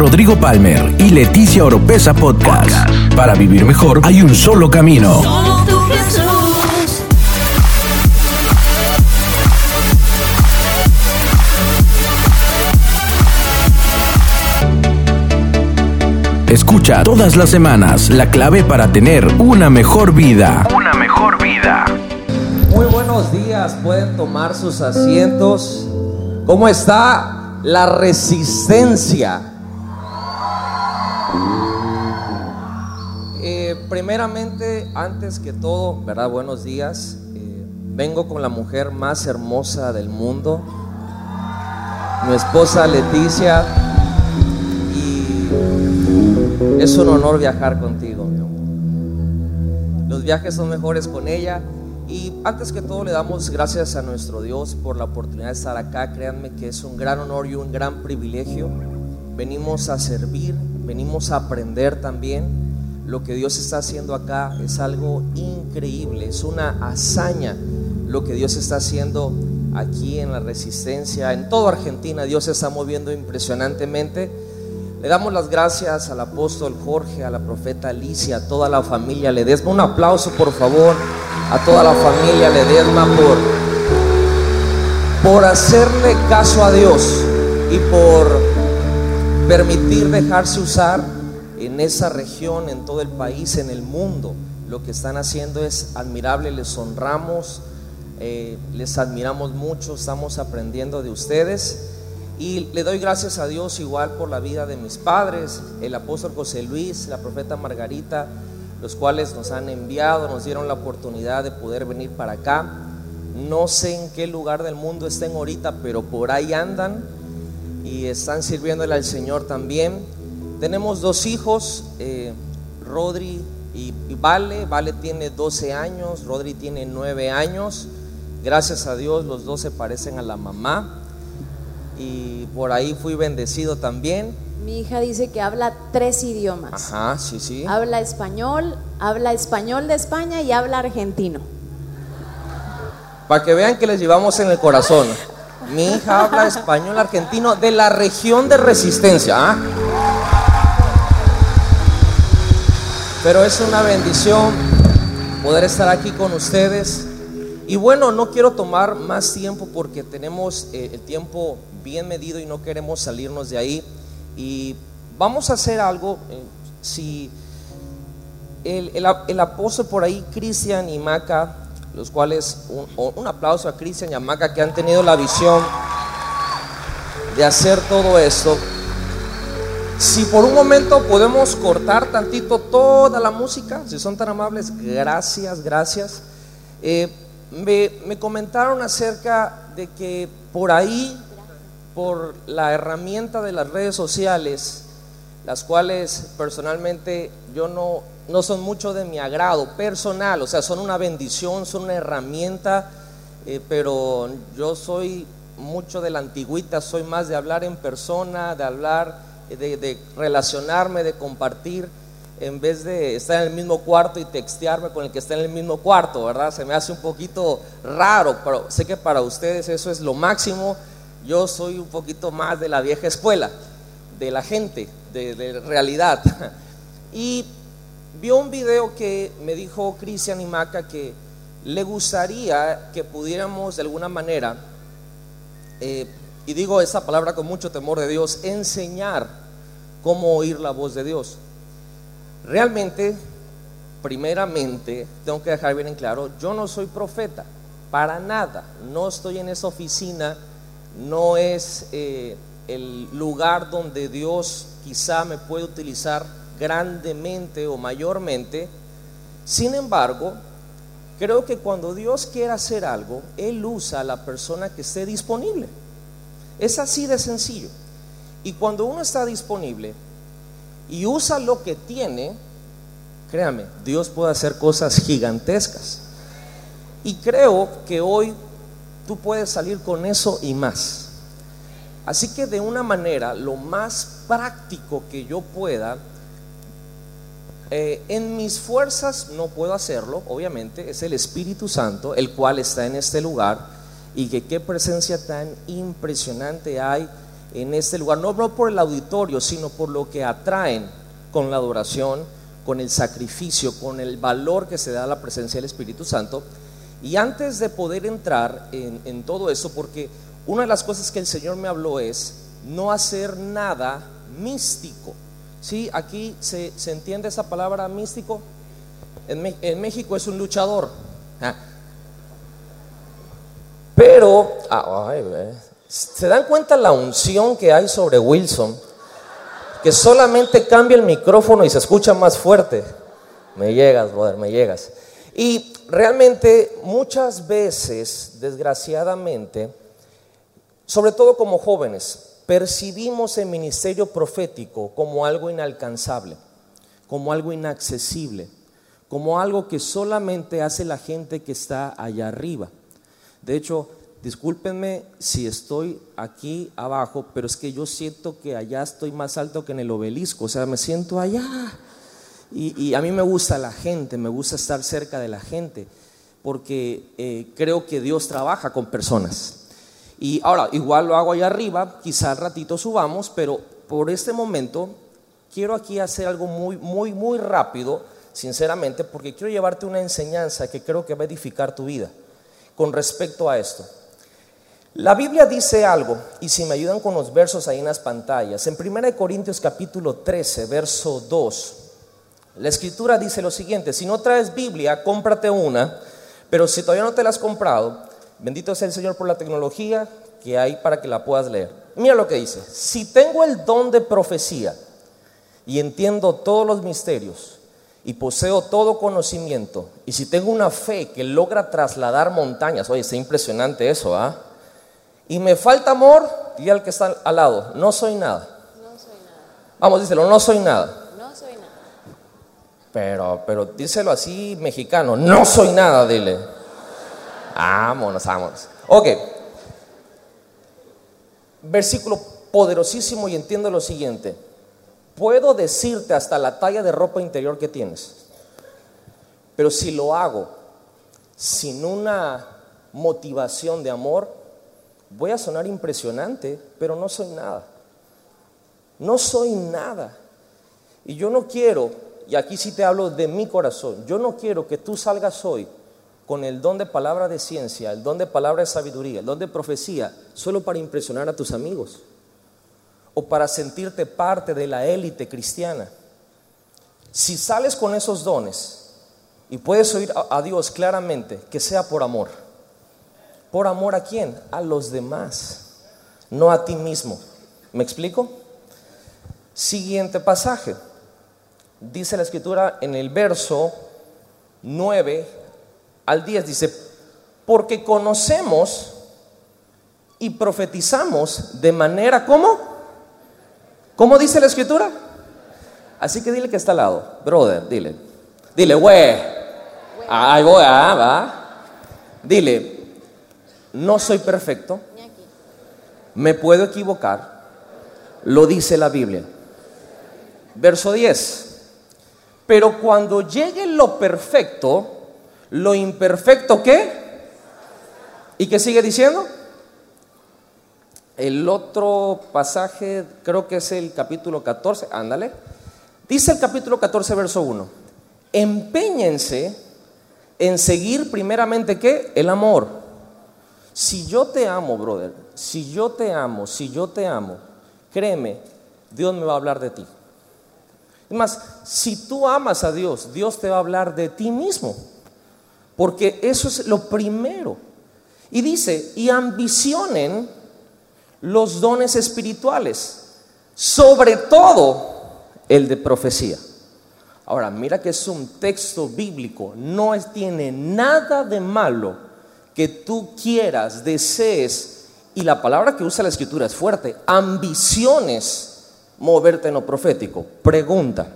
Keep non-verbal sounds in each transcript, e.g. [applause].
Rodrigo Palmer y Leticia Oropesa Podcast. Para vivir mejor hay un solo camino. Escucha todas las semanas la clave para tener una mejor vida. Una mejor vida. Muy buenos días, pueden tomar sus asientos. ¿Cómo está la resistencia? Primeramente, antes que todo, ¿verdad? Buenos días. Eh, vengo con la mujer más hermosa del mundo, mi esposa Leticia, y es un honor viajar contigo, mi amor. Los viajes son mejores con ella. Y antes que todo le damos gracias a nuestro Dios por la oportunidad de estar acá. Créanme que es un gran honor y un gran privilegio. Venimos a servir, venimos a aprender también. Lo que Dios está haciendo acá es algo increíble, es una hazaña lo que Dios está haciendo aquí en la resistencia, en toda Argentina. Dios se está moviendo impresionantemente. Le damos las gracias al apóstol Jorge, a la profeta Alicia, a toda la familia Ledesma. Un aplauso, por favor, a toda la familia Ledesma por, por hacerle caso a Dios y por permitir dejarse usar en esa región, en todo el país, en el mundo. Lo que están haciendo es admirable, les honramos, eh, les admiramos mucho, estamos aprendiendo de ustedes. Y le doy gracias a Dios igual por la vida de mis padres, el apóstol José Luis, la profeta Margarita, los cuales nos han enviado, nos dieron la oportunidad de poder venir para acá. No sé en qué lugar del mundo estén ahorita, pero por ahí andan y están sirviéndole al Señor también. Tenemos dos hijos, eh, Rodri y, y Vale. Vale tiene 12 años, Rodri tiene 9 años. Gracias a Dios los dos se parecen a la mamá y por ahí fui bendecido también. Mi hija dice que habla tres idiomas. Ajá, sí, sí. Habla español, habla español de España y habla argentino. Para que vean que les llevamos en el corazón. Mi hija habla español argentino de la región de resistencia. ¿ah? Pero es una bendición poder estar aquí con ustedes. Y bueno, no quiero tomar más tiempo porque tenemos eh, el tiempo bien medido y no queremos salirnos de ahí. Y vamos a hacer algo. eh, si el, el, apóstol por ahí, Cristian y Maca, los cuales, un, un aplauso a Cristian y a Maca que han tenido la visión de hacer todo esto. Si por un momento podemos cortar tantito toda la música, si son tan amables, gracias, gracias. Eh, me, me comentaron acerca de que por ahí, por la herramienta de las redes sociales, las cuales personalmente yo no, no son mucho de mi agrado personal, o sea, son una bendición, son una herramienta, eh, pero yo soy mucho de la antigüita, soy más de hablar en persona, de hablar, de, relacionarme, de compartir, en vez de estar en el mismo cuarto y textearme con el que está en el mismo cuarto, ¿verdad? Se me hace un poquito raro, pero sé que para ustedes eso es lo máximo. Yo soy un poquito más de la vieja escuela, de la gente, de, realidad. [laughs] Y vio un video que me dijo Cristian y Maca que le gustaría que pudiéramos de alguna manera, eh, y digo esa palabra con mucho temor de Dios, enseñar cómo oír la voz de Dios. Realmente, primeramente, tengo que dejar bien en claro, yo no soy profeta, para nada, no estoy en esa oficina, no es eh, el lugar donde Dios quizá me puede utilizar grandemente o mayormente. Sin embargo, creo que cuando Dios quiere hacer algo, Él usa a la persona que esté disponible. Es así de sencillo. Y cuando uno está disponible y usa lo que tiene, créame, Dios puede hacer cosas gigantescas. Y creo que hoy tú puedes salir con eso y más. Así que de una manera, lo más práctico que yo pueda, eh, en mis fuerzas no puedo hacerlo, obviamente, es el Espíritu Santo, el cual está en este lugar, y que qué presencia tan impresionante hay en este lugar, no, no por el auditorio, sino por lo que atraen con la adoración, con el sacrificio, con el valor que se da a la presencia del Espíritu Santo. Y antes de poder entrar en, todo eso, porque una de las cosas que el Señor me habló es no hacer nada místico. ¿Sí? Aquí se, entiende esa palabra místico. En México es un luchador. Ah. Pero, ah. ¿se dan cuenta la unción que hay sobre Wilson? Que solamente cambia el micrófono y se escucha más fuerte. Me llegas, brother, me llegas. Y realmente muchas veces, desgraciadamente, sobre todo como jóvenes, percibimos el ministerio profético como algo inalcanzable, como algo inaccesible, como algo que solamente hace la gente que está allá arriba. De hecho, discúlpenme si estoy aquí abajo, pero es que yo siento que allá estoy más alto que en el obelisco, o sea, me siento allá. Y, a mí me gusta la gente, me gusta estar cerca de la gente, porque eh, creo que Dios trabaja con personas. Y ahora, igual lo hago allá arriba, quizá al ratito subamos, pero por este momento quiero aquí hacer algo muy, muy, muy rápido, sinceramente, porque quiero llevarte una enseñanza que creo que va a edificar tu vida con respecto a esto. La Biblia dice algo, y si me ayudan con los versos ahí en las pantallas, en 1 Corintios capítulo 13, verso 2, la escritura dice lo siguiente, si no traes Biblia, cómprate una, pero si todavía no te la has comprado, bendito sea el Señor por la tecnología que hay para que la puedas leer. Mira lo que dice, si tengo el don de profecía y entiendo todos los misterios y poseo todo conocimiento, y si tengo una fe que logra trasladar montañas, oye, está impresionante eso, ¿ah? Y me falta amor, y al que está al lado, no soy nada. Vamos, díselo, no soy nada. No soy nada. Pero, pero díselo así mexicano, no soy nada, dile. Vámonos, vámonos. Ok. Versículo poderosísimo y entiendo lo siguiente. Puedo decirte hasta la talla de ropa interior que tienes. Pero si lo hago sin una motivación de amor, voy a sonar impresionante, pero no soy nada. No soy nada. Y yo no quiero, y aquí sí te hablo de mi corazón, yo no quiero que tú salgas hoy con el don de palabra de ciencia, el don de palabra de sabiduría, el don de profecía, solo para impresionar a tus amigos o para sentirte parte de la élite cristiana. Si sales con esos dones y puedes oír a, Dios claramente, que sea por amor. ¿Por amor a quién? A los demás, no a ti mismo. ¿Me explico? Siguiente pasaje. Dice la escritura en el verso 9 al 10, dice, porque conocemos y profetizamos de manera como, ¿cómo dice la escritura? Así que dile que está al lado, brother, dile, dile, güey, ahí voy, ah, va, dile, no soy perfecto, me puedo equivocar, lo dice la Biblia. Verso 10. Pero cuando llegue lo perfecto, lo imperfecto qué? ¿Y qué sigue diciendo? El otro pasaje, creo que es el capítulo 14, ándale. Dice el capítulo 14, verso 1. Empeñense en seguir primeramente qué? El amor. Si yo te amo, brother, si yo te amo, si yo te amo, créeme, Dios me va a hablar de ti. Es más, si tú amas a Dios, Dios te va a hablar de ti mismo. Porque eso es lo primero. Y dice, y ambicionen los dones espirituales, sobre todo el de profecía. Ahora, mira que es un texto bíblico, no tiene nada de malo que tú quieras, desees, y la palabra que usa la escritura es fuerte, ambiciones moverte en lo profético. Pregunta,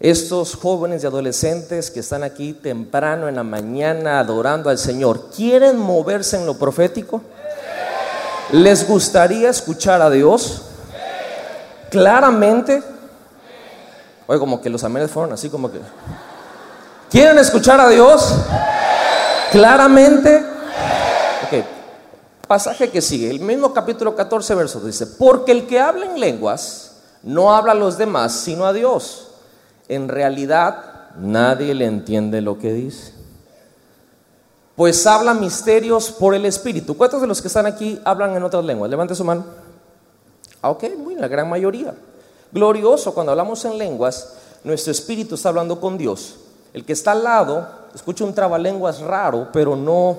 estos jóvenes y adolescentes que están aquí temprano en la mañana adorando al Señor, ¿quieren moverse en lo profético? ¿Les gustaría escuchar a Dios? Claramente. Oye, como que los amenes fueron así como que... ¿Quieren escuchar a Dios? Claramente. Ok. pasaje que sigue, el mismo capítulo 14, verso, dice, porque el que habla en lenguas no habla a los demás, sino a Dios. En realidad, nadie le entiende lo que dice. Pues habla misterios por el Espíritu. ¿Cuántos de los que están aquí hablan en otras lenguas? Levante su mano. Ah, ok, muy la gran mayoría. Glorioso, cuando hablamos en lenguas, nuestro espíritu está hablando con Dios. El que está al lado escucha un trabalenguas raro, pero no,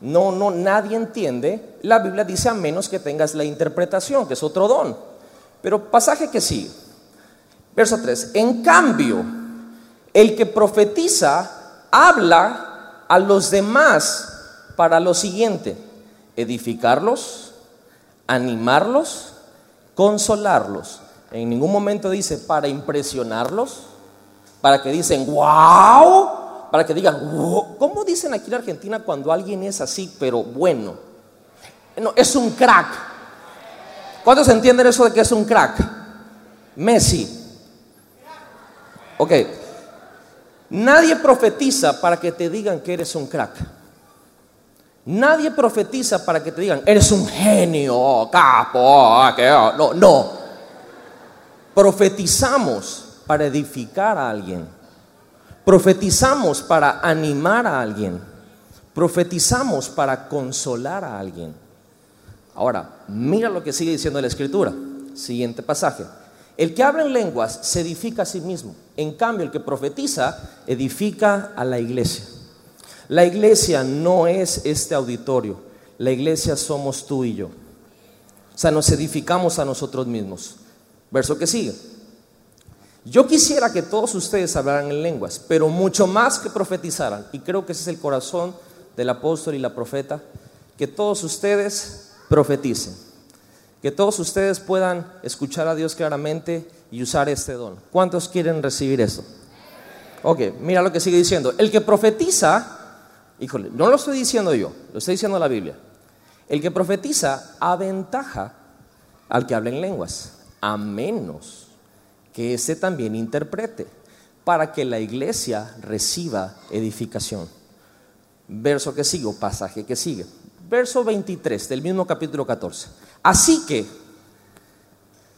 no, no, nadie entiende. La Biblia dice a menos que tengas la interpretación, que es otro don. Pero pasaje que sigue. Verso 3. En cambio, el que profetiza habla a los demás para lo siguiente, edificarlos, animarlos, consolarlos. En ningún momento dice para impresionarlos, para que dicen, wow, para que digan, wow. ¿cómo dicen aquí en Argentina cuando alguien es así, pero bueno? No, es un crack. ¿Cuántos entienden eso de que es un crack? Messi. Ok. Nadie profetiza para que te digan que eres un crack. Nadie profetiza para que te digan, eres un genio, capo, no, no. Profetizamos para edificar a alguien. Profetizamos para animar a alguien. Profetizamos para consolar a alguien. Ahora, mira lo que sigue diciendo la escritura. Siguiente pasaje. El que habla en lenguas se edifica a sí mismo. En cambio, el que profetiza edifica a la iglesia. La iglesia no es este auditorio. La iglesia somos tú y yo. O sea, nos edificamos a nosotros mismos. Verso que sigue. Yo quisiera que todos ustedes hablaran en lenguas, pero mucho más que profetizaran. Y creo que ese es el corazón del apóstol y la profeta. Que todos ustedes profeticen. Que todos ustedes puedan escuchar a Dios claramente y usar este don. ¿Cuántos quieren recibir eso? Ok, mira lo que sigue diciendo. El que profetiza, híjole, no lo estoy diciendo yo, lo estoy diciendo la Biblia. El que profetiza aventaja al que habla en lenguas, a menos que éste también interprete, para que la iglesia reciba edificación. Verso que sigue, pasaje que sigue. Verso 23 del mismo capítulo 14. Así que,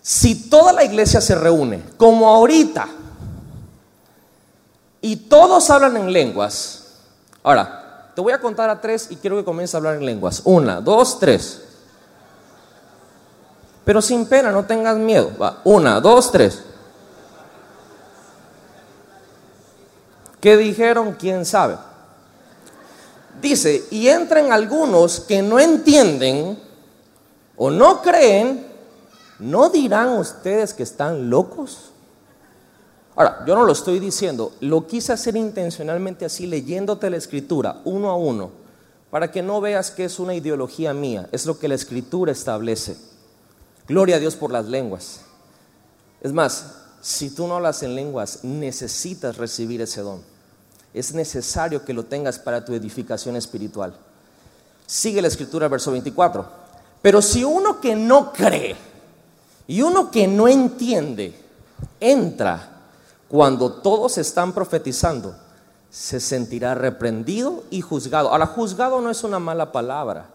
si toda la iglesia se reúne, como ahorita, y todos hablan en lenguas, ahora, te voy a contar a tres y quiero que comiences a hablar en lenguas. Una, dos, tres. Pero sin pena, no tengas miedo. Va. Una, dos, tres. ¿Qué dijeron? ¿Quién sabe? Dice, y entran algunos que no entienden o no creen, ¿no dirán ustedes que están locos? Ahora, yo no lo estoy diciendo, lo quise hacer intencionalmente así, leyéndote la escritura uno a uno, para que no veas que es una ideología mía, es lo que la escritura establece. Gloria a Dios por las lenguas. Es más, si tú no hablas en lenguas, necesitas recibir ese don. Es necesario que lo tengas para tu edificación espiritual. Sigue la escritura, verso 24. Pero si uno que no cree y uno que no entiende entra cuando todos están profetizando, se sentirá reprendido y juzgado. Ahora, juzgado no es una mala palabra,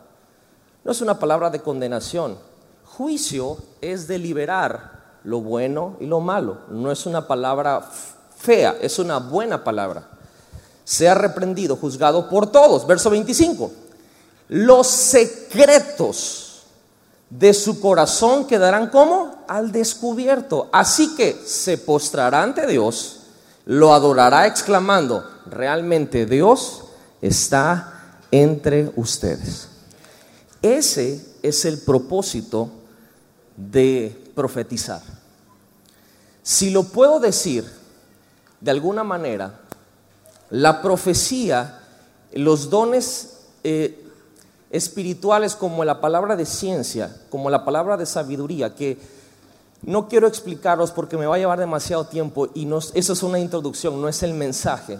no es una palabra de condenación. Juicio es deliberar lo bueno y lo malo, no es una palabra fea, es una buena palabra. Sea reprendido, juzgado por todos. Verso 25. Los secretos de su corazón quedarán como al descubierto. Así que se postrará ante Dios, lo adorará exclamando, realmente Dios está entre ustedes. Ese es el propósito de profetizar. Si lo puedo decir de alguna manera, la profecía, los dones eh, espirituales como la palabra de ciencia, como la palabra de sabiduría, que no quiero explicaros porque me va a llevar demasiado tiempo y eso es una introducción, no es el mensaje.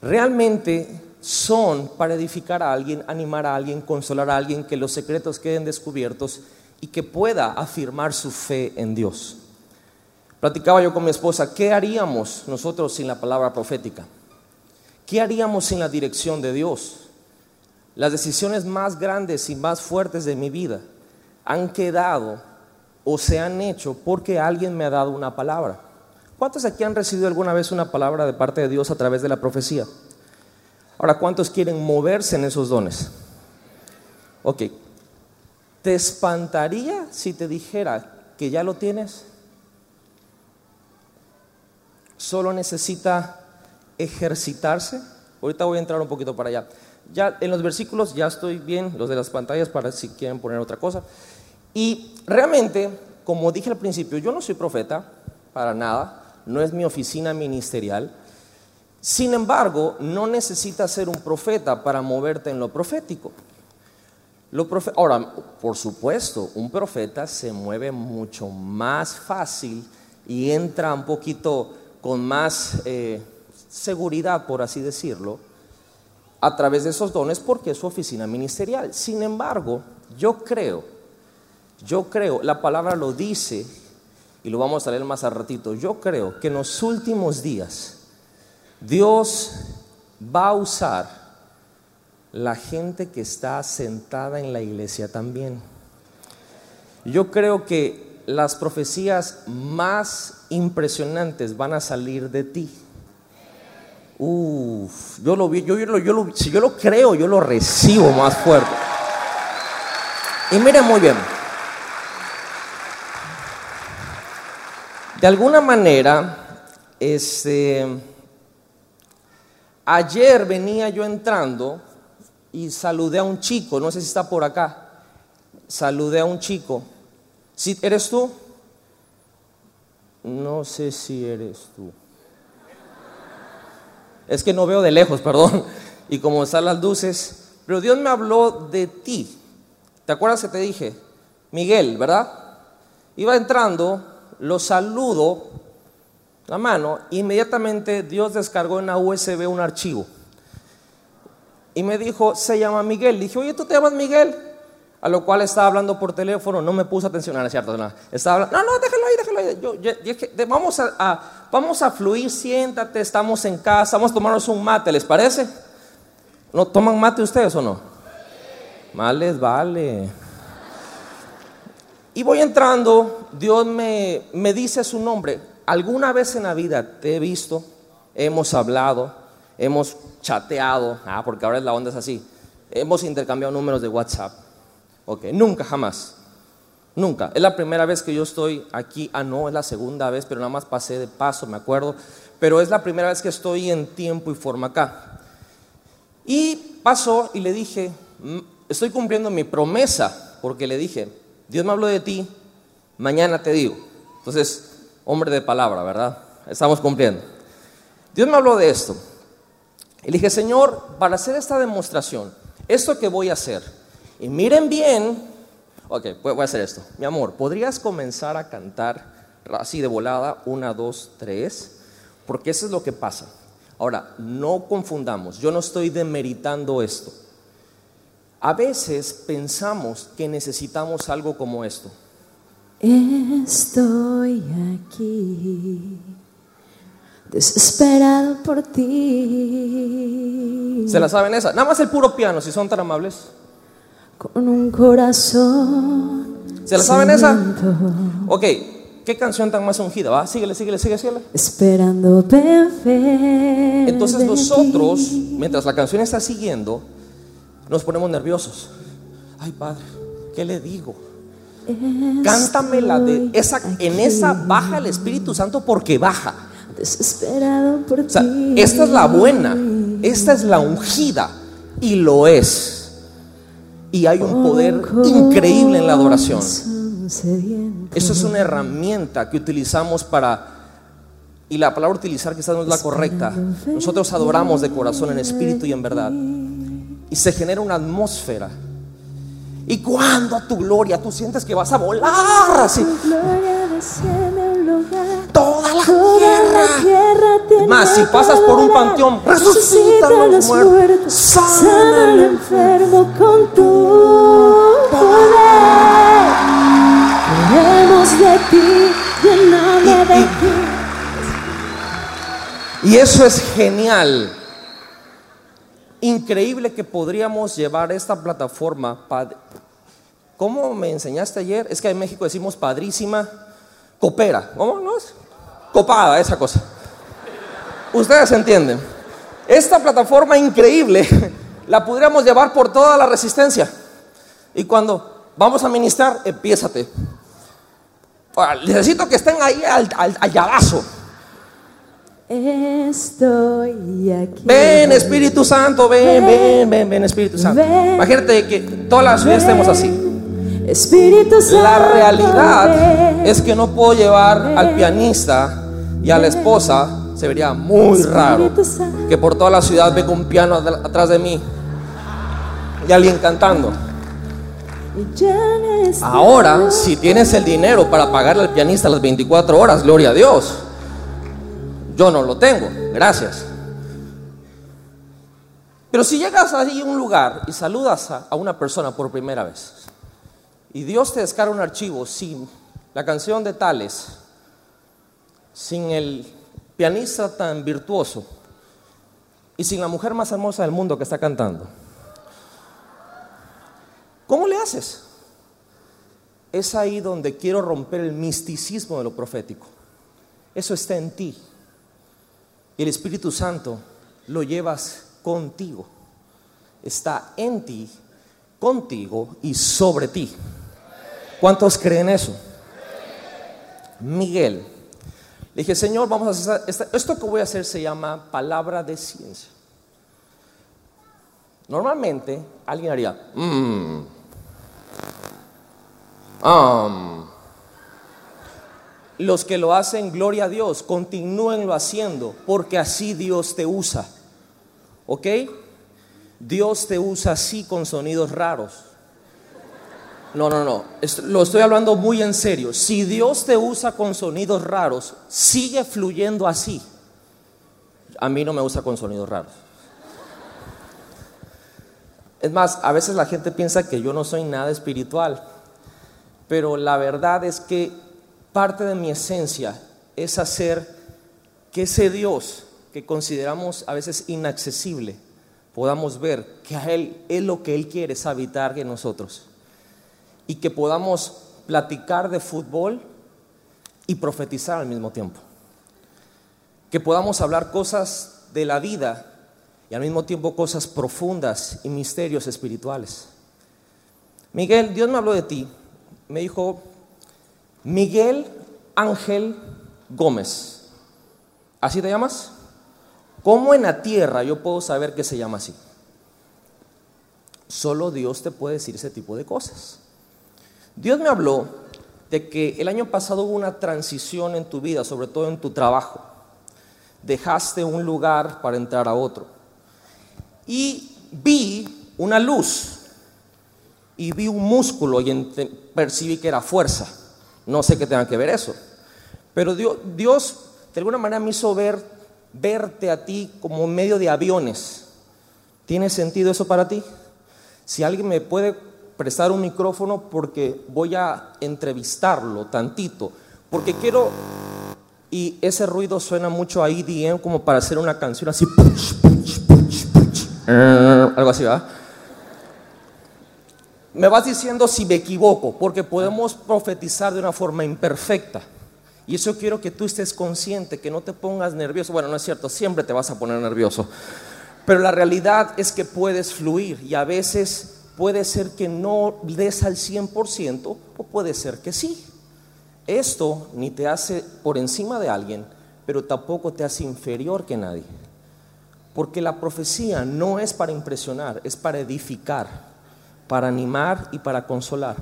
Realmente son para edificar a alguien, animar a alguien, consolar a alguien, que los secretos queden descubiertos y que pueda afirmar su fe en Dios. Platicaba yo con mi esposa, ¿qué haríamos nosotros sin la palabra profética? ¿Qué haríamos sin la dirección de Dios? Las decisiones más grandes y más fuertes de mi vida han quedado o se han hecho porque alguien me ha dado una palabra. ¿Cuántos aquí han recibido alguna vez una palabra de parte de Dios a través de la profecía? Ahora, ¿cuántos quieren moverse en esos dones? Ok, ¿te espantaría si te dijera que ya lo tienes? Solo necesita ejercitarse. Ahorita voy a entrar un poquito para allá. Ya en los versículos ya estoy bien, los de las pantallas para si quieren poner otra cosa. Y realmente, como dije al principio, yo no soy profeta, para nada, no es mi oficina ministerial. Sin embargo, no necesitas ser un profeta para moverte en lo profético. Lo Ahora, por supuesto, un profeta se mueve mucho más fácil y entra un poquito con más eh, seguridad, por así decirlo, a través de esos dones porque es su oficina ministerial. Sin embargo, yo creo, yo creo, la palabra lo dice y lo vamos a leer más al ratito, yo creo que en los últimos días Dios va a usar la gente que está sentada en la iglesia también. Yo creo que las profecías más impresionantes van a salir de ti. Uf, yo lo vi, yo, yo, yo, si yo lo creo, yo lo recibo más fuerte. Y miren muy bien. De alguna manera, este, ayer venía yo entrando y saludé a un chico, no sé si está por acá. Saludé a un chico. ¿Sí, ¿Eres tú? No sé si eres tú. Es que no veo de lejos, [laughs] perdón. Y como están las luces. Pero Dios me habló de ti. ¿Te acuerdas que te dije? Miguel, ¿verdad? Iba entrando, lo saludo, la mano, inmediatamente Dios descargó en la USB un archivo. Y me dijo, se llama Miguel. dije, oye, ¿tú te llamas Miguel? A lo cual estaba hablando por teléfono, no me puse atención, no es cierto, no. Estaba hablando, no, no, déjalo ahí, déjalo ahí. Yo, vamos, a, vamos a fluir, siéntate, estamos en casa, vamos a tomarnos un mate, ¿les parece? ¿No toman mate ustedes o no? Males, vale. Y voy entrando, Dios me, me dice su nombre. ¿Alguna vez en la vida te he visto? Hemos hablado, hemos chateado, ah, porque ahora la onda es así. Hemos intercambiado números de WhatsApp Ok, nunca, jamás. Nunca. Es la primera vez que yo estoy aquí. Ah, no, es la segunda vez, pero nada más pasé de paso, me acuerdo. Pero es la primera vez que estoy en tiempo y forma acá. Y pasó y le dije, estoy cumpliendo mi promesa, porque le dije, Dios me habló de ti, mañana te digo. Entonces, hombre de palabra, ¿verdad? Estamos cumpliendo. Dios me habló de esto. Y le dije, Señor, para hacer esta demostración, esto que voy a hacer, y miren bien, ok, voy a hacer esto. Mi amor, ¿podrías comenzar a cantar así de volada? Una, dos, tres. Porque eso es lo que pasa. Ahora, no confundamos, yo no estoy demeritando esto. A veces pensamos que necesitamos algo como esto. Estoy aquí, desesperado por ti. ¿Se la saben esa? Nada más el puro piano, si son tan amables con un corazón. ¿Se la saben esa? Ok, ¿qué canción tan más ungida? ¿Va? Síguele, síguele, síguele, síguele. Esperando perfecto. Entonces nosotros, mientras la canción está siguiendo, nos ponemos nerviosos. Ay, Padre, ¿qué le digo? Cántamela de esa, en esa baja el Espíritu Santo porque baja. Desesperado por o sea, esta es la buena, esta es la ungida y lo es. Y hay un poder increíble en la adoración. Eso es una herramienta que utilizamos para... Y la palabra utilizar quizás no es la correcta. Nosotros adoramos de corazón, en espíritu y en verdad. Y se genera una atmósfera. Y cuando tu gloria tú sientes que vas a volar así. Tierra. Más, si pasas por un panteón, resucita a los muertos. Sana al enfermo con tu poder. Queremos de ti, llename de ti. Y eso es genial. increíble que podríamos llevar esta plataforma. ¿Cómo me enseñaste ayer? Es que en México decimos padrísima, coopera. ¿Cómo no? Copada, esa cosa. Ustedes entienden. Esta plataforma increíble [laughs] la podríamos llevar por toda la resistencia. Y cuando vamos a ministrar, empiézate. Ahora, necesito que estén ahí al, al, al llavazo. Estoy aquí. Ven Espíritu Santo, ven, ven, ven, ven Espíritu Santo. Imagínate que toda la ciudad estemos así. Espíritu Santo. La realidad es que no puedo llevar al pianista y a la esposa. Se vería muy raro que por toda la ciudad venga un piano atrás de mí y alguien cantando. Ahora, si tienes el dinero para pagarle al pianista las 24 horas, gloria a Dios. Yo no lo tengo, gracias. Pero si llegas ahí a un lugar y saludas a, a una persona por primera vez y Dios te descarga un archivo sin la canción de Tales, sin el pianista tan virtuoso y sin la mujer más hermosa del mundo que está cantando, ¿cómo le haces? Es ahí donde quiero romper el misticismo de lo profético. Eso está en ti. Y el Espíritu Santo lo llevas contigo. Está en ti, contigo y sobre ti. ¿Cuántos creen eso? Miguel. Le dije, Señor, vamos a hacer esto que voy a hacer se llama palabra de ciencia. Normalmente alguien haría, "Mm, um". los que lo hacen, gloria a Dios, continúenlo haciendo, porque así Dios te usa. ¿Ok? Dios te usa así con sonidos raros. No, no, no. Lo estoy hablando muy en serio. Si Dios te usa con sonidos raros, sigue fluyendo así. A mí no me usa con sonidos raros. Es más, a veces la gente piensa que yo no soy nada espiritual, pero la verdad es que parte de mi esencia es hacer que ese Dios que consideramos a veces inaccesible, podamos ver que a Él es lo que Él quiere es habitar en nosotros y que podamos platicar de fútbol y profetizar al mismo tiempo. Que podamos hablar cosas de la vida y al mismo tiempo cosas profundas y misterios espirituales. Miguel, Dios me habló de ti. Me dijo, Miguel Ángel Gómez. ¿Así te llamas? ¿Cómo en la tierra yo puedo saber que se llama así? Solo Dios te puede decir ese tipo de cosas. Dios me habló de que el año pasado hubo una transición en tu vida, sobre todo en tu trabajo. Dejaste un lugar para entrar a otro. Y vi una luz y vi un músculo y percibí que era fuerza. No sé qué tenga que ver eso. Pero Dios, Dios de alguna manera me hizo ver, verte a ti como medio de aviones. ¿Tiene sentido eso para ti? Si alguien me puede prestar un micrófono porque voy a entrevistarlo tantito, porque quiero, y ese ruido suena mucho a EDM como para hacer una canción así, eh, algo así, ¿verdad? Me vas diciendo si me equivoco, porque podemos profetizar de una forma imperfecta. Y eso quiero que tú estés consciente, que no te pongas nervioso. Bueno, no es cierto, siempre te vas a poner nervioso. Pero la realidad es que puedes fluir y a veces puede ser que no des al 100% o puede ser que sí. Esto ni te hace por encima de alguien, pero tampoco te hace inferior que nadie. Porque la profecía no es para impresionar, es para edificar, para animar y para consolar.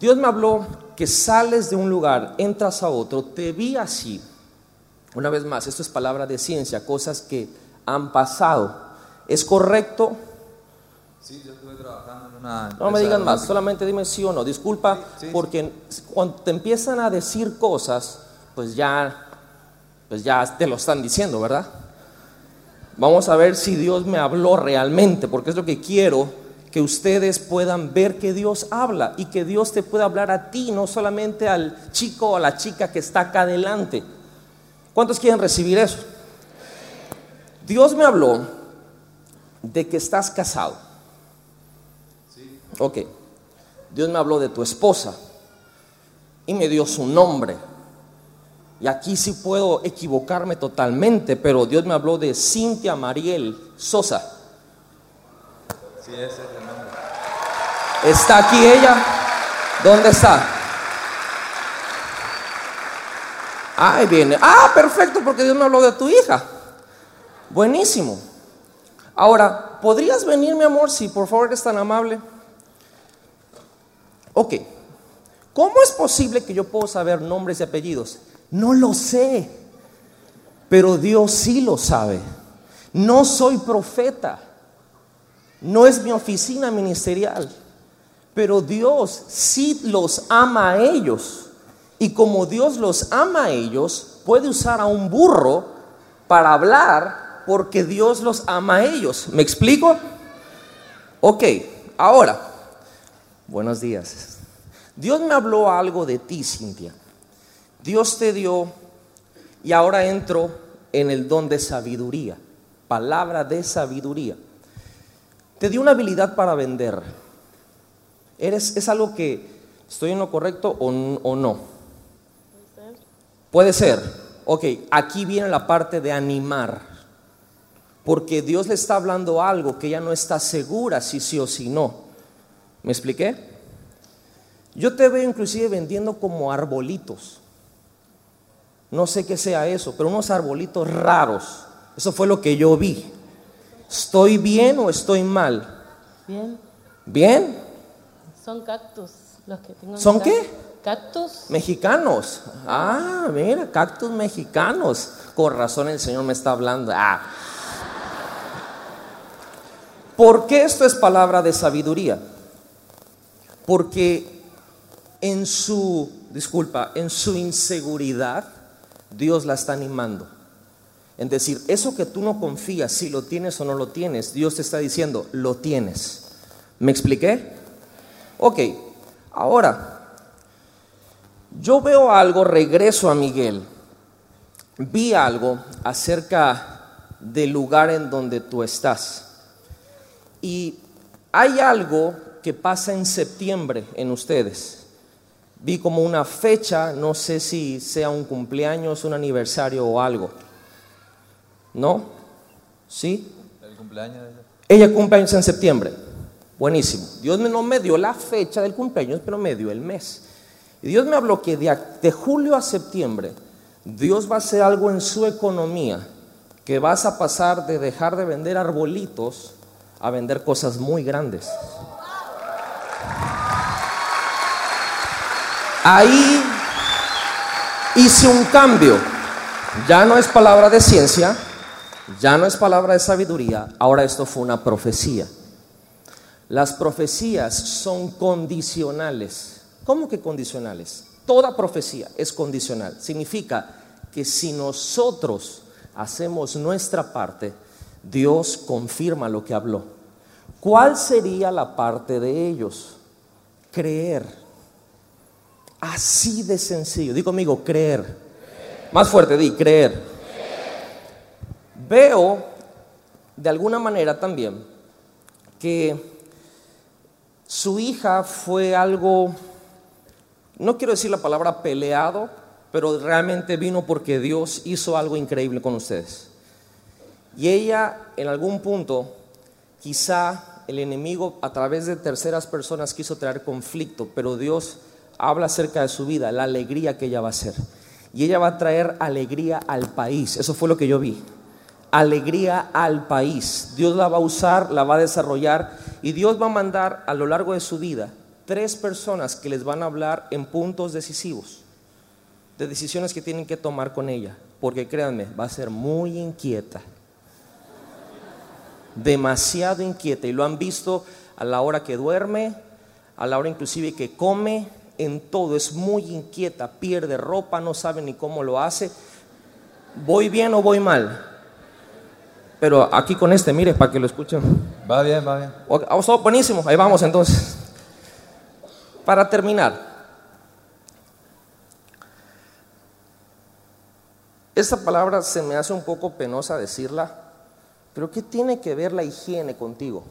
Dios me habló que sales de un lugar, entras a otro, te vi así. Una vez más, esto es palabra de ciencia, cosas que han pasado. ¿Es correcto? Sí, yo estuve trabajando en una. No me digan más, solamente dime sí o no. Disculpa, Sí, sí. porque cuando te empiezan a decir cosas, pues ya, pues ya te lo están diciendo, ¿verdad? Vamos a ver si Dios me habló realmente, porque es lo que quiero que ustedes puedan ver que Dios habla y que Dios te pueda hablar a ti, no solamente al chico o a la chica que está acá adelante. ¿Cuántos quieren recibir eso? Dios me habló de que estás casado. Ok. Dios me habló de tu esposa y me dio su nombre. Y aquí sí puedo equivocarme totalmente, pero Dios me habló de Cintia Mariel Sosa. Sí, ese es el nombre. ¿Está aquí ella? ¿Dónde está? Ahí viene. Ah, perfecto, porque Dios me habló de tu hija. Buenísimo. Ahora, ¿podrías venir, mi amor, si por favor eres tan amable? Ok. ¿Cómo es posible que yo puedo saber nombres y apellidos? No lo sé. Pero Dios sí lo sabe. No soy profeta. No es mi oficina ministerial. Pero Dios sí los ama a ellos. Y como Dios los ama a ellos, puede usar a un burro para hablar porque Dios los ama a ellos. ¿Me explico? Ok, ahora, buenos días. Dios me habló algo de ti, Cintia. Dios te dio, y ahora entro en el don de sabiduría, palabra de sabiduría. Te dio una habilidad para vender. ¿Eres, ¿Es algo que estoy en lo correcto o, o no? Puede ser. Ok, aquí viene la parte de animar. Porque Dios le está hablando algo que ella no está segura si sí o si no. ¿Me expliqué? Yo te veo inclusive vendiendo como arbolitos. No sé qué sea eso, pero unos arbolitos raros. Eso fue lo que yo vi. ¿Estoy bien o estoy mal? Bien, ¿Bien? son cactus los que tengo. en ¿Son qué? Cactus. Mexicanos. Ah, mira, cactus mexicanos. Con razón el Señor me está hablando. Ah. ¿Por qué esto es palabra de sabiduría? Porque en su, disculpa, en su inseguridad, Dios la está animando. En decir, eso que tú no confías, si lo tienes o no lo tienes, Dios te está diciendo, lo tienes. ¿Me expliqué? Ok, ahora, yo veo algo, regreso a Miguel, vi algo acerca del lugar en donde tú estás. Y hay algo que pasa en septiembre en ustedes. Vi como una fecha, no sé si sea un cumpleaños, un aniversario o algo. ¿No? ¿Sí? El cumpleaños de ella. Ella cumple años en septiembre. Buenísimo. Dios no me dio la fecha del cumpleaños, pero me dio el mes. Y Dios me habló que de, de julio a septiembre, Dios va a hacer algo en su economía, que vas a pasar de dejar de vender arbolitos a vender cosas muy grandes. Ahí hice un cambio. Ya no es palabra de ciencia, ya no es palabra de sabiduría, ahora esto fue una profecía. Las profecías son condicionales. ¿Cómo que condicionales? Toda profecía es condicional. Significa que si nosotros hacemos nuestra parte, Dios confirma lo que habló. ¿Cuál sería la parte de ellos? Creer. Así de sencillo. Di conmigo, creer. Más fuerte, di, creer. Veo de alguna manera también que su hija fue algo, no quiero decir la palabra peleado, pero realmente vino porque Dios hizo algo increíble con ustedes. Y ella en algún punto, quizá el enemigo a través de terceras personas quiso traer conflicto, pero Dios habla acerca de su vida, la alegría que ella va a hacer. Y ella va a traer alegría al país. Eso fue lo que yo vi. Alegría al país. Dios la va a usar, la va a desarrollar y Dios va a mandar a lo largo de su vida tres personas que les van a hablar en puntos decisivos, de decisiones que tienen que tomar con ella. Porque créanme, va a ser muy inquieta demasiado inquieta y lo han visto a la hora que duerme, a la hora inclusive que come, en todo, es muy inquieta, pierde ropa, no sabe ni cómo lo hace. ¿Voy bien o voy mal? Pero aquí con este, mire, para que lo escuchen. Va bien, va bien. Ok, oh, buenísimo, ahí vamos entonces. Para terminar, esta palabra se me hace un poco penosa decirla, Pero ¿qué tiene que ver la higiene contigo?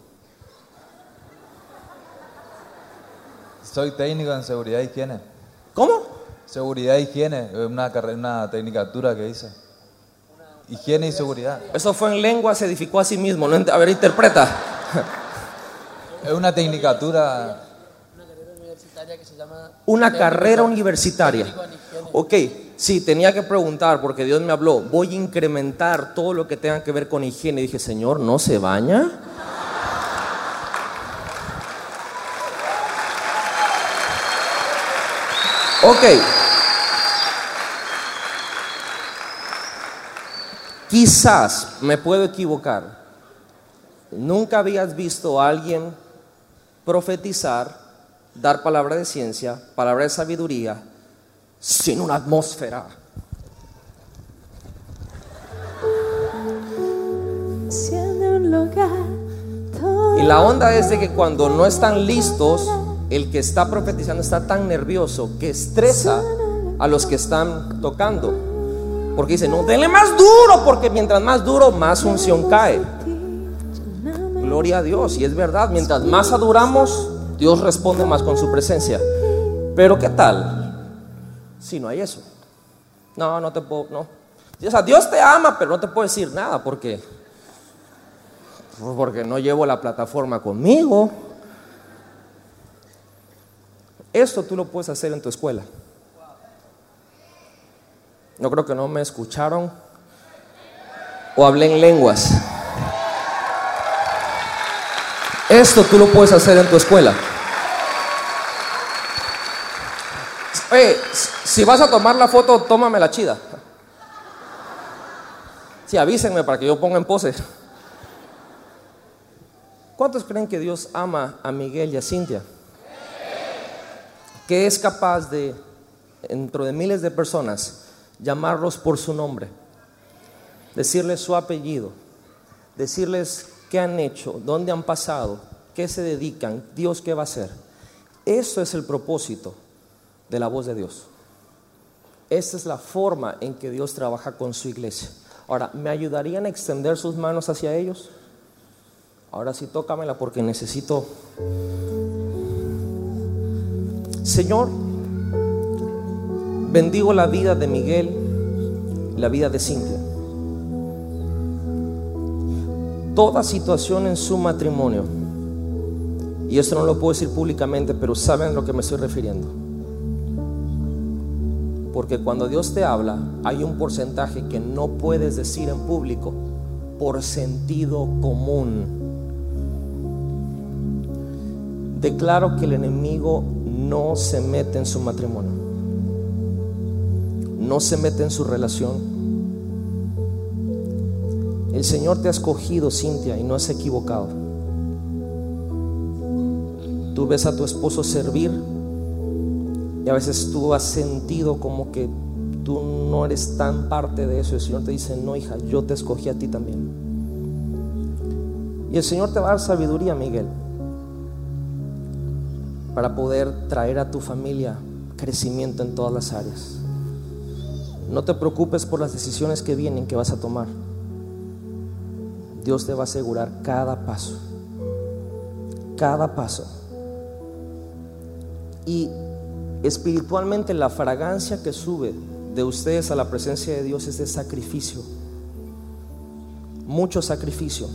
Soy técnico en seguridad e higiene. ¿Cómo? Seguridad e higiene, una carrera, una tecnicatura que hice. Higiene y seguridad. Eso fue en lengua, se edificó a sí mismo. No a ver, interpreta. [laughs] Es una tecnicatura. Una carrera universitaria. Ok, sí, tenía que preguntar porque Dios me habló. Voy a incrementar todo lo que tenga que ver con higiene. Y dije, Señor, ¿no se baña? Ok. Quizás me puedo equivocar. Nunca habías visto a alguien profetizar, dar palabra de ciencia, palabra de sabiduría, sin una atmósfera. Y la onda es de que cuando no están listos, el que está profetizando está tan nervioso que estresa a los que están tocando. Porque dice, no, denle más duro, porque mientras más duro, más unción cae. Gloria a Dios, y es verdad, mientras más adoramos, Dios responde más con su presencia. Pero ¿qué tal si no hay eso? No, no te puedo, no. O Dios te ama, pero no te puedo decir nada porque porque no llevo la plataforma conmigo. Esto tú lo puedes hacer en tu escuela. No creo que no me escucharon o hablé en lenguas. Esto tú lo puedes hacer en tu escuela. Si vas a tomar la foto, tómame la chida. Sí, avísenme para que yo ponga en pose. ¿Cuántos creen que Dios ama a Miguel y a Cintia? Que es capaz de, dentro de miles de personas, llamarlos por su nombre, decirles su apellido, decirles qué han hecho, dónde han pasado, qué se dedican, Dios qué va a hacer. Eso es el propósito de la voz de Dios. Esa es la forma en que Dios trabaja con su iglesia. Ahora, ¿me ayudarían a extender sus manos hacia ellos? Ahora sí, tócamela porque necesito. Señor, bendigo la vida de Miguel, la vida de Cintia. Toda situación en su matrimonio, y esto no lo puedo decir públicamente, pero saben a lo que me estoy refiriendo. Porque cuando Dios te habla, hay un porcentaje que no puedes decir en público por sentido común. Declaro que el enemigo no se mete en su matrimonio, no se mete en su relación. El Señor te ha escogido, Cintia, y no has equivocado. Tú ves a tu esposo servir y a veces tú has sentido como que tú no eres tan parte de eso. El Señor te dice, no, hija, yo te escogí a ti también. Y el Señor te va a dar sabiduría, Miguel para poder traer a tu familia crecimiento en todas las áreas. No te preocupes por las decisiones que vienen que vas a tomar. Dios te va a asegurar cada paso. Cada paso. Y espiritualmente la fragancia que sube de ustedes a la presencia de Dios es de sacrificio. Mucho sacrificio.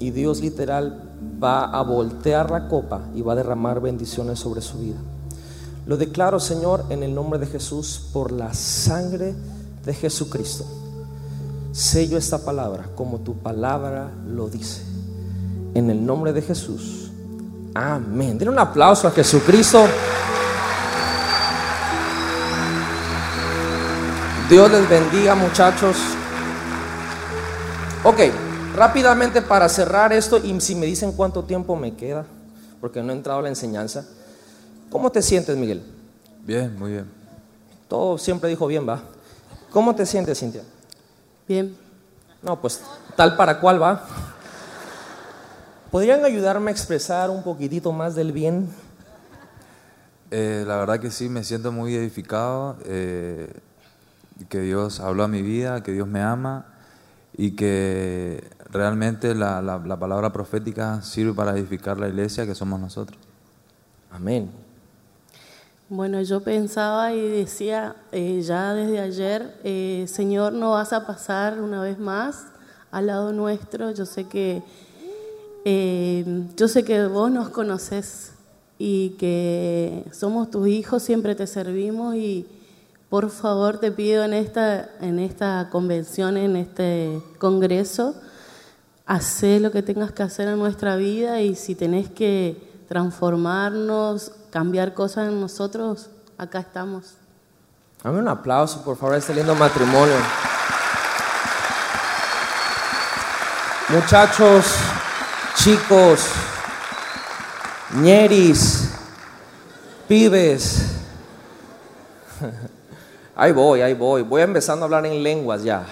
Y Dios literal va a voltear la copa y va a derramar bendiciones sobre su vida. Lo declaro, Señor, en el nombre de Jesús, por la sangre de Jesucristo. Sello esta palabra como tu palabra lo dice. En el nombre de Jesús. Amén. Den un aplauso a Jesucristo. Dios les bendiga, muchachos. Ok, rápidamente para cerrar esto, y si me dicen cuánto tiempo me queda, porque no he entrado a la enseñanza. ¿Cómo te sientes, Miguel? Bien, muy bien. Todo siempre dijo bien, va. ¿Cómo te sientes, Cintia? Bien. No, pues tal para cual va. ¿Podrían ayudarme a expresar un poquitito más del bien? Eh, la verdad que sí, me siento muy edificado, eh, que Dios habló a mi vida, que Dios me ama y que realmente la, la- la palabra profética sirve para edificar la iglesia que somos nosotros. Amén. Bueno, yo pensaba y decía eh, ya desde ayer, eh, Señor, no vas a pasar una vez más al lado nuestro. Yo sé que eh, yo sé que vos nos conoces y que somos tus hijos, siempre te servimos y por favor te pido en esta en esta convención, en este congreso, Hacé lo que tengas que hacer en nuestra vida y si tenés que transformarnos, cambiar cosas en nosotros, acá estamos. Dame un aplauso, por favor, este lindo matrimonio. Muchachos, chicos, ñeris, pibes. [laughs] Ahí voy, ahí voy. Voy empezando a hablar en lenguas ya.